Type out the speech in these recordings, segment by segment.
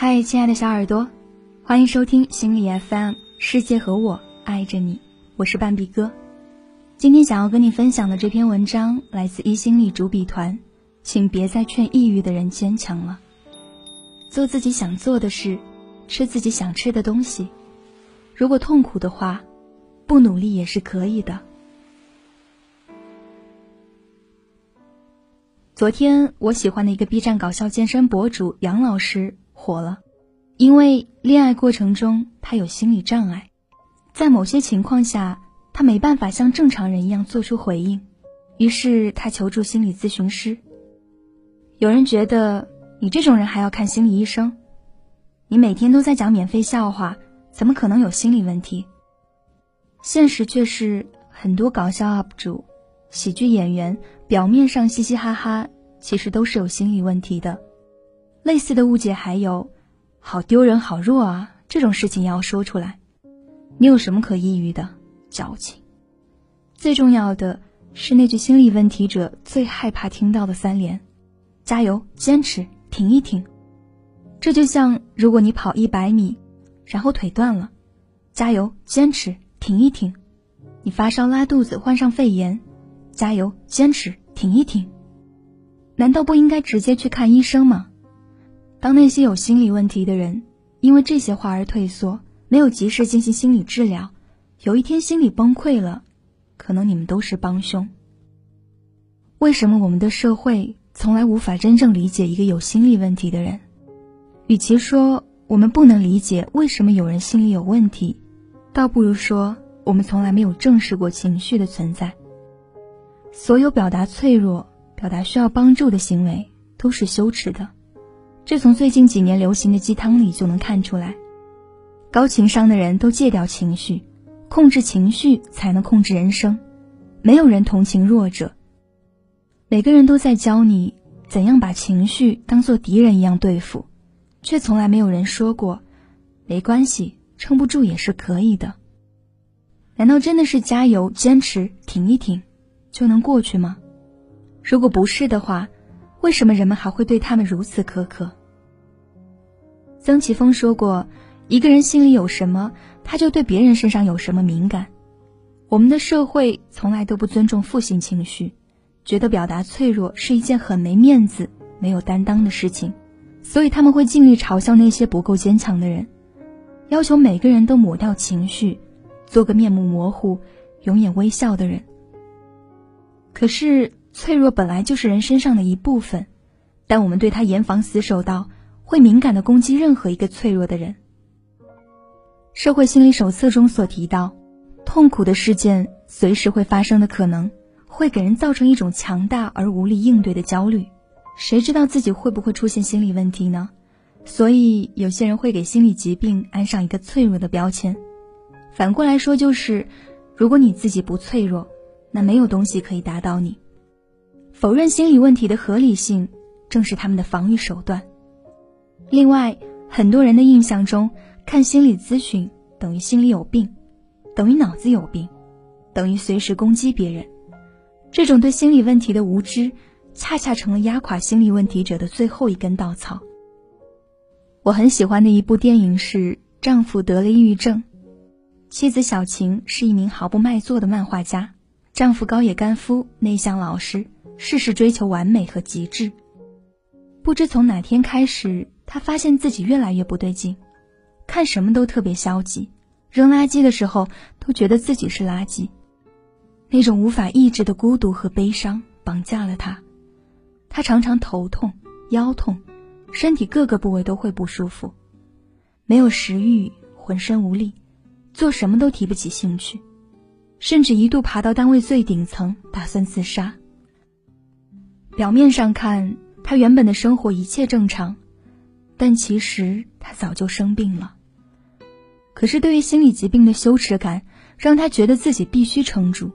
嗨，亲爱的小耳朵，欢迎收听心理 FM，世界和我爱着你，我是半壁哥。今天想要跟你分享的这篇文章来自一心理主笔团，请别再劝抑郁的人坚强了，做自己想做的事，吃自己想吃的东西。如果痛苦的话，不努力也是可以的。昨天我喜欢的一个 B 站搞笑健身博主杨老师。火了，因为恋爱过程中他有心理障碍，在某些情况下他没办法像正常人一样做出回应，于是他求助心理咨询师。有人觉得你这种人还要看心理医生？你每天都在讲免费笑话，怎么可能有心理问题？现实却是很多搞笑 UP 主、喜剧演员表面上嘻嘻哈哈，其实都是有心理问题的。类似的误解还有，好丢人，好弱啊！这种事情要说出来。你有什么可抑郁的？矫情。最重要的是那句心理问题者最害怕听到的三连：加油，坚持，挺一挺。这就像如果你跑一百米，然后腿断了，加油，坚持，挺一挺。你发烧拉肚子，患上肺炎，加油，坚持，挺一挺。难道不应该直接去看医生吗？当那些有心理问题的人因为这些话而退缩，没有及时进行心理治疗，有一天心理崩溃了，可能你们都是帮凶。为什么我们的社会从来无法真正理解一个有心理问题的人？与其说我们不能理解为什么有人心里有问题，倒不如说我们从来没有正视过情绪的存在。所有表达脆弱、表达需要帮助的行为都是羞耻的。这从最近几年流行的鸡汤里就能看出来，高情商的人都戒掉情绪，控制情绪才能控制人生。没有人同情弱者，每个人都在教你怎样把情绪当做敌人一样对付，却从来没有人说过，没关系，撑不住也是可以的。难道真的是加油、坚持、挺一挺，就能过去吗？如果不是的话，为什么人们还会对他们如此苛刻？曾奇峰说过：“一个人心里有什么，他就对别人身上有什么敏感。”我们的社会从来都不尊重负性情绪，觉得表达脆弱是一件很没面子、没有担当的事情，所以他们会尽力嘲笑那些不够坚强的人，要求每个人都抹掉情绪，做个面目模糊、永远微笑的人。可是，脆弱本来就是人身上的一部分，但我们对他严防死守到。会敏感的攻击任何一个脆弱的人。社会心理手册中所提到，痛苦的事件随时会发生的可能，会给人造成一种强大而无力应对的焦虑。谁知道自己会不会出现心理问题呢？所以有些人会给心理疾病安上一个脆弱的标签。反过来说，就是如果你自己不脆弱，那没有东西可以打倒你。否认心理问题的合理性，正是他们的防御手段。另外，很多人的印象中，看心理咨询等于心里有病，等于脑子有病，等于随时攻击别人。这种对心理问题的无知，恰恰成了压垮心理问题者的最后一根稻草。我很喜欢的一部电影是《丈夫得了抑郁症》，妻子小晴是一名毫不卖座的漫画家，丈夫高野干夫内向老实，事事追求完美和极致。不知从哪天开始。他发现自己越来越不对劲，看什么都特别消极，扔垃圾的时候都觉得自己是垃圾。那种无法抑制的孤独和悲伤绑架了他，他常常头痛、腰痛，身体各个部位都会不舒服，没有食欲，浑身无力，做什么都提不起兴趣，甚至一度爬到单位最顶层打算自杀。表面上看，他原本的生活一切正常。但其实他早就生病了。可是对于心理疾病的羞耻感，让他觉得自己必须撑住，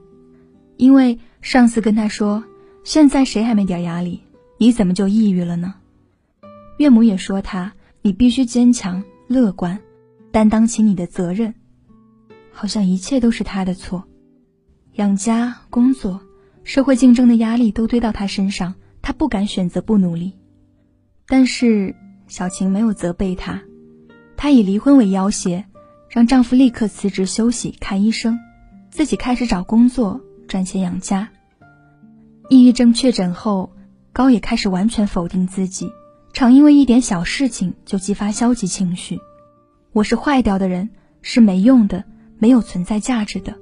因为上司跟他说：“现在谁还没点压力？你怎么就抑郁了呢？”岳母也说他：“你必须坚强乐观，担当起你的责任。”好像一切都是他的错，养家、工作、社会竞争的压力都堆到他身上，他不敢选择不努力。但是。小晴没有责备他，她以离婚为要挟，让丈夫立刻辞职休息看医生，自己开始找工作赚钱养家。抑郁症确诊后，高也开始完全否定自己，常因为一点小事情就激发消极情绪。我是坏掉的人，是没用的，没有存在价值的。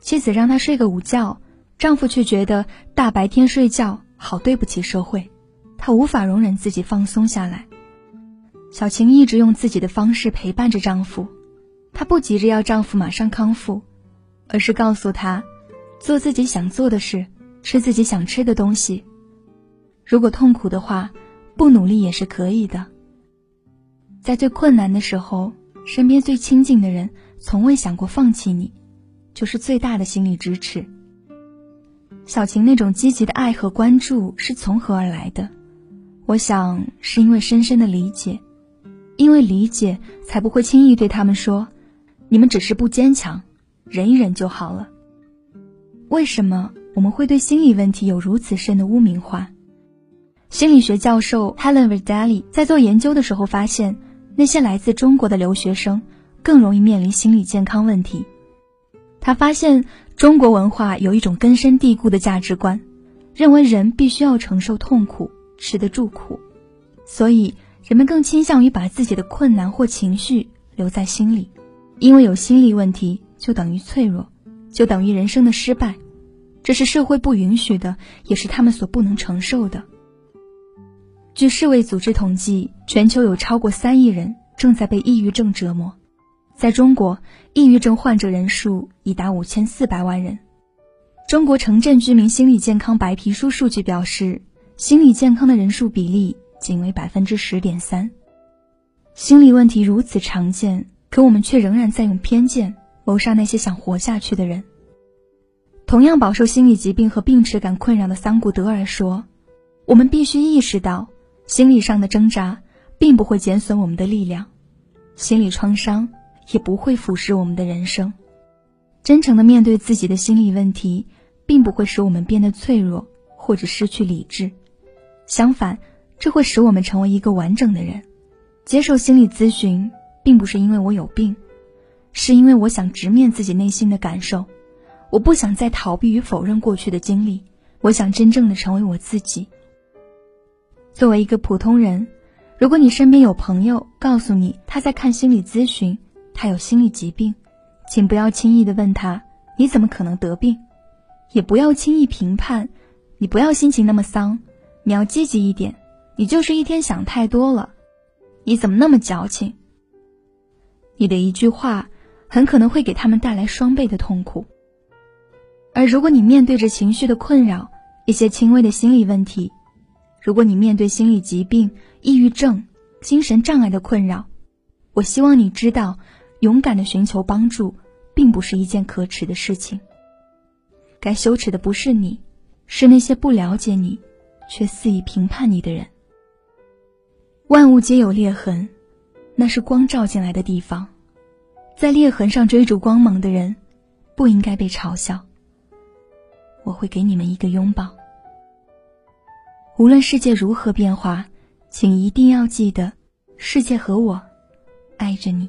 妻子让他睡个午觉，丈夫却觉得大白天睡觉好对不起社会，他无法容忍自己放松下来。小晴一直用自己的方式陪伴着丈夫，她不急着要丈夫马上康复，而是告诉他，做自己想做的事。吃自己想吃的东西。如果痛苦的话，不努力也是可以的。在最困难的时候，身边最亲近的人从未想过放弃你，就是最大的心理支持。小晴那种积极的爱和关注是从何而来的？我想是因为深深的理解，因为理解才不会轻易对他们说：“你们只是不坚强，忍一忍就好了。”为什么？我们会对心理问题有如此深的污名化。心理学教授 Helen Verdali 在做研究的时候发现，那些来自中国的留学生更容易面临心理健康问题。他发现中国文化有一种根深蒂固的价值观，认为人必须要承受痛苦，吃得住苦，所以人们更倾向于把自己的困难或情绪留在心里，因为有心理问题就等于脆弱，就等于人生的失败。这是社会不允许的，也是他们所不能承受的。据世卫组织统计，全球有超过三亿人正在被抑郁症折磨，在中国，抑郁症患者人数已达五千四百万人。中国城镇居民心理健康白皮书数据表示，心理健康的人数比例仅为百分之十点三。心理问题如此常见，可我们却仍然在用偏见谋杀那些想活下去的人。同样饱受心理疾病和病耻感困扰的桑古德尔说：“我们必须意识到，心理上的挣扎并不会减损我们的力量，心理创伤也不会腐蚀我们的人生。真诚的面对自己的心理问题，并不会使我们变得脆弱或者失去理智，相反，这会使我们成为一个完整的人。接受心理咨询，并不是因为我有病，是因为我想直面自己内心的感受。”我不想再逃避与否认过去的经历，我想真正的成为我自己。作为一个普通人，如果你身边有朋友告诉你他在看心理咨询，他有心理疾病，请不要轻易的问他你怎么可能得病，也不要轻易评判，你不要心情那么丧，你要积极一点，你就是一天想太多了，你怎么那么矫情？你的一句话，很可能会给他们带来双倍的痛苦。而如果你面对着情绪的困扰，一些轻微的心理问题，如果你面对心理疾病、抑郁症、精神障碍的困扰，我希望你知道，勇敢的寻求帮助，并不是一件可耻的事情。该羞耻的不是你，是那些不了解你，却肆意评判你的人。万物皆有裂痕，那是光照进来的地方，在裂痕上追逐光芒的人，不应该被嘲笑。我会给你们一个拥抱。无论世界如何变化，请一定要记得，世界和我爱着你。